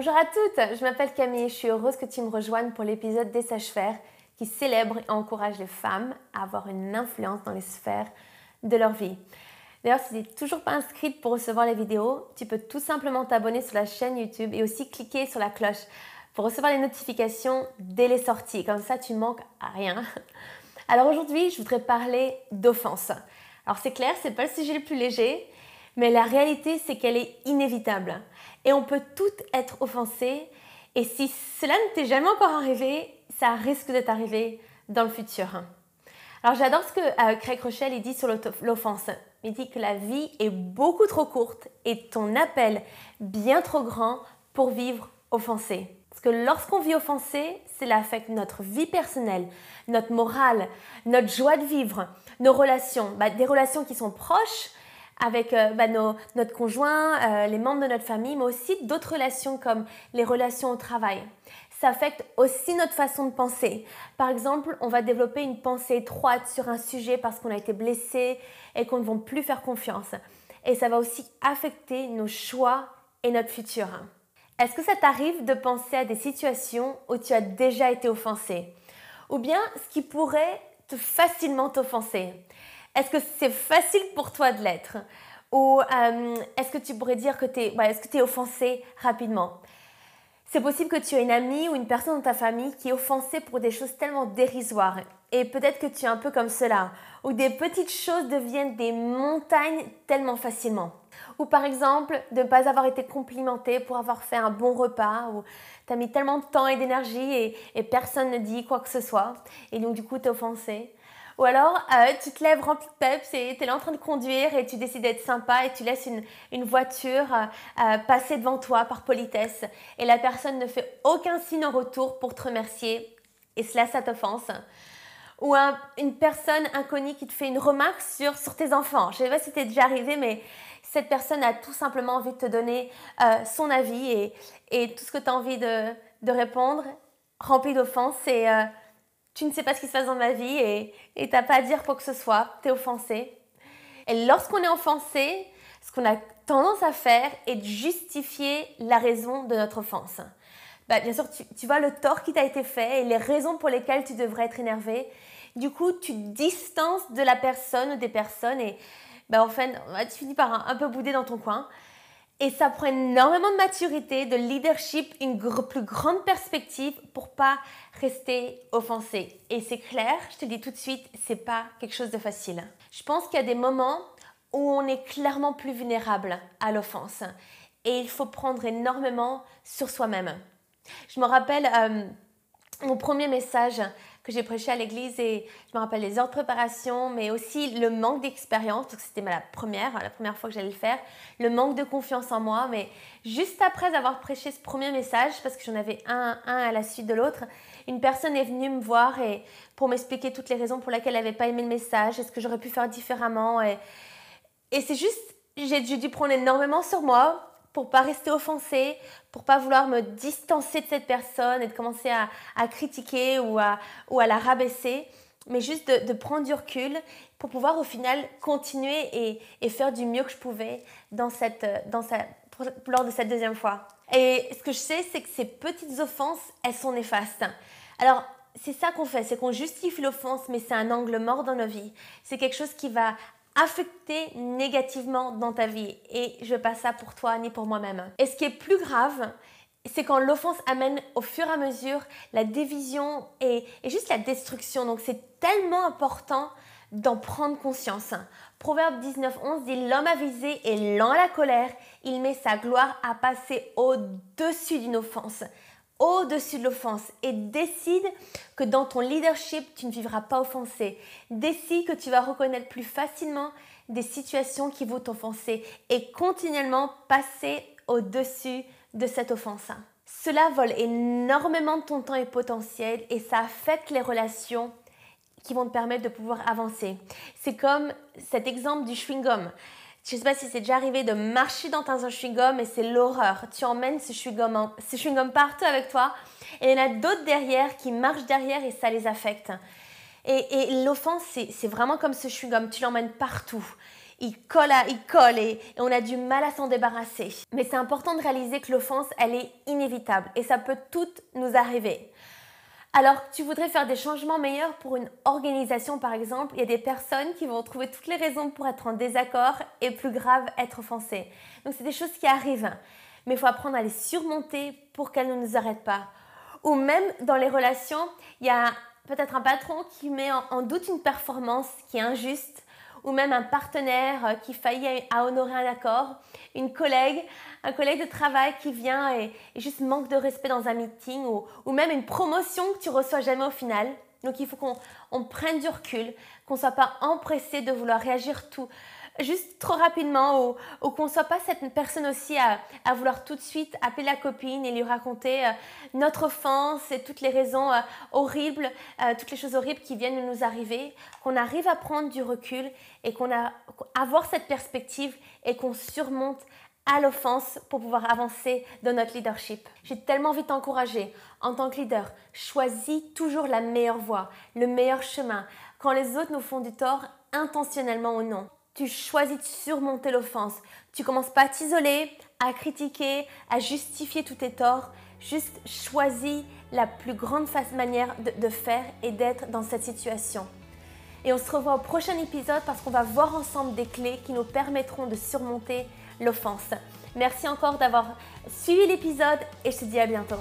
Bonjour à toutes, je m'appelle Camille je suis heureuse que tu me rejoignes pour l'épisode des sages-faire qui célèbre et encourage les femmes à avoir une influence dans les sphères de leur vie. D'ailleurs, si tu n'es toujours pas inscrite pour recevoir les vidéos, tu peux tout simplement t'abonner sur la chaîne YouTube et aussi cliquer sur la cloche pour recevoir les notifications dès les sorties. Comme ça, tu manques à rien. Alors aujourd'hui, je voudrais parler d'offense. Alors c'est clair, c'est pas le sujet le plus léger, mais la réalité, c'est qu'elle est inévitable. Et on peut toutes être offensées. Et si cela ne t'est jamais encore arrivé, ça risque de t'arriver dans le futur. Alors j'adore ce que euh, Craig Rochelle dit sur l'offense. Il dit que la vie est beaucoup trop courte et ton appel bien trop grand pour vivre offensé. Parce que lorsqu'on vit offensé, cela affecte notre vie personnelle, notre morale, notre joie de vivre, nos relations, bah, des relations qui sont proches, avec euh, bah, notre conjoint, euh, les membres de notre famille, mais aussi d'autres relations comme les relations au travail. Ça affecte aussi notre façon de penser. Par exemple, on va développer une pensée étroite sur un sujet parce qu'on a été blessé et qu'on ne va plus faire confiance. Et ça va aussi affecter nos choix et notre futur. Est-ce que ça t'arrive de penser à des situations où tu as déjà été offensé? Ou bien ce qui pourrait te facilement t'offenser? Est-ce que c'est facile pour toi de l'être? Ou euh, est-ce que tu pourrais dire que tu es, es offensé rapidement? C'est possible que tu aies une amie ou une personne dans ta famille qui est offensée pour des choses tellement dérisoires. Et peut-être que tu es un peu comme cela, où des petites choses deviennent des montagnes tellement facilement. Ou par exemple, de ne pas avoir été complimenté pour avoir fait un bon repas, ou tu as mis tellement de temps et d'énergie et, et, personne ne dit quoi que ce soit, et donc du coup tu es offensé. Ou alors, euh, tu te lèves rempli de peps et tu es là en train de conduire et tu décides d'être sympa et tu laisses une, voiture euh, euh, passer devant toi par politesse et la personne ne fait aucun signe en retour pour te remercier et cela, ça t'offense. Ou une personne inconnue qui te fait une remarque sur, sur tes enfants. Je ne sais pas si t'es déjà arrivé, mais cette personne a tout simplement envie de te donner son avis et, et, tout ce que tu as envie de, répondre, rempli d'offense, c'est tu ne sais pas ce qui se passe dans ma vie et tu n'as pas à dire quoi que ce soit, tu es offensé. Et lorsqu'on est offensé, ce qu'on a tendance à faire est de justifier la raison de notre offense. Bah, bien sûr, tu, vois le tort qui t'a été fait et les raisons pour lesquelles tu devrais être énervé. Du coup, tu distances de la personne ou des personnes et bah, en fait, tu finis par un, un peu bouder dans ton coin. Et ça prend énormément de maturité, de leadership, une plus grande perspective pour pas rester offensé. Et c'est clair, je te dis tout de suite, c'est pas quelque chose de facile. Je pense qu'il y a des moments où on est clairement plus vulnérable à l'offense. Et il faut prendre énormément sur soi-même. Je me rappelle euh, mon premier message que j'ai prêché à l'église et je me rappelle les heures de préparation, mais aussi le manque d'expérience, parce que c'était la première, la première fois que j'allais le faire, le manque de confiance en moi. Mais juste après avoir prêché ce premier message, parce que j'en avais un, à la suite de l'autre, une personne est venue me voir et pour m'expliquer toutes les raisons pour lesquelles elle n'avait pas aimé le message, est ce que j'aurais pu faire différemment. Et c'est juste, j'ai dû prendre énormément sur moi pour pas rester offensée, pour pas vouloir me distancer de cette personne et de commencer à, critiquer ou à, la rabaisser, mais juste de, prendre du recul pour pouvoir au final continuer et, faire du mieux que je pouvais dans cette, dans lors de cette deuxième fois. Et ce que je sais, c'est que ces petites offenses, elles sont néfastes. Alors, c'est ça qu'on fait, c'est qu'on justifie l'offense, mais c'est un angle mort dans nos vies. C'est quelque chose qui va affecter négativement dans ta vie. Et je veux pas ça pour toi ni pour moi-même. Et ce qui est plus grave, c'est quand l'offense amène au fur et à mesure la division et, juste la destruction. Donc c'est tellement important d'en prendre conscience. Proverbe 19.11 dit L'homme avisé est lent à la colère, il met sa gloire à passer au-dessus d'une offense au-dessus de l'offense et décide que dans ton leadership, tu ne vivras pas offensé. Décide que tu vas reconnaître plus facilement des situations qui vont t'offenser et continuellement passer au-dessus de cette offense. Cela vole énormément de ton temps et potentiel et ça affecte les relations qui vont te permettre de pouvoir avancer. C'est comme cet exemple du chewing-gum. Je sais pas si c'est déjà arrivé de marcher dans un chewing-gum et c'est l'horreur. Tu emmènes ce chewing-gum, ce chewing-gum partout avec toi et il y en a d'autres derrière qui marchent derrière et ça les affecte. Et, l'offense, c'est vraiment comme ce chewing-gum, tu l'emmènes partout. il colle, il colle et, on a du mal à s'en débarrasser. Mais c'est important de réaliser que l'offense, elle est inévitable et ça peut tout nous arriver. Alors, tu voudrais faire des changements meilleurs pour une organisation, par exemple, il y a des personnes qui vont trouver toutes les raisons pour être en désaccord et plus grave, être offensées. Donc, c'est des choses qui arrivent. Mais il faut apprendre à les surmonter pour qu'elles ne nous arrêtent pas. Ou même dans les relations, il y a peut-être un patron qui met en doute une performance qui est injuste ou même un partenaire euh, qui faillit à honorer un accord, une collègue, un collègue de travail qui vient et, juste manque de respect dans un meeting ou, ou, même une promotion que tu reçois jamais au final. Donc il faut qu'on prenne du recul, qu'on ne soit pas empressé de vouloir réagir tout, juste trop rapidement ou, qu'on ne soit pas cette personne aussi à, vouloir tout de suite appeler la copine et lui raconter euh, notre offense et toutes les raisons euh, horribles, euh, toutes les choses horribles qui viennent de nous arriver, qu'on arrive à prendre du recul et qu'on a avoir cette perspective et qu'on surmonte à l'offense pour pouvoir avancer dans notre leadership. J'ai tellement envie de t'encourager en tant que leader. Choisis toujours la meilleure voie, le meilleur chemin. Quand les autres nous font du tort, intentionnellement ou non tu choisis de surmonter l'offense. Tu commences pas à t'isoler, à critiquer, à justifier tous tes torts. Juste choisis la plus grande manière de, faire et d'être dans cette situation. Et on se revoit au prochain épisode parce qu'on va voir ensemble des clés qui nous permettront de surmonter l'offense. Merci encore d'avoir suivi l'épisode et je te dis à bientôt.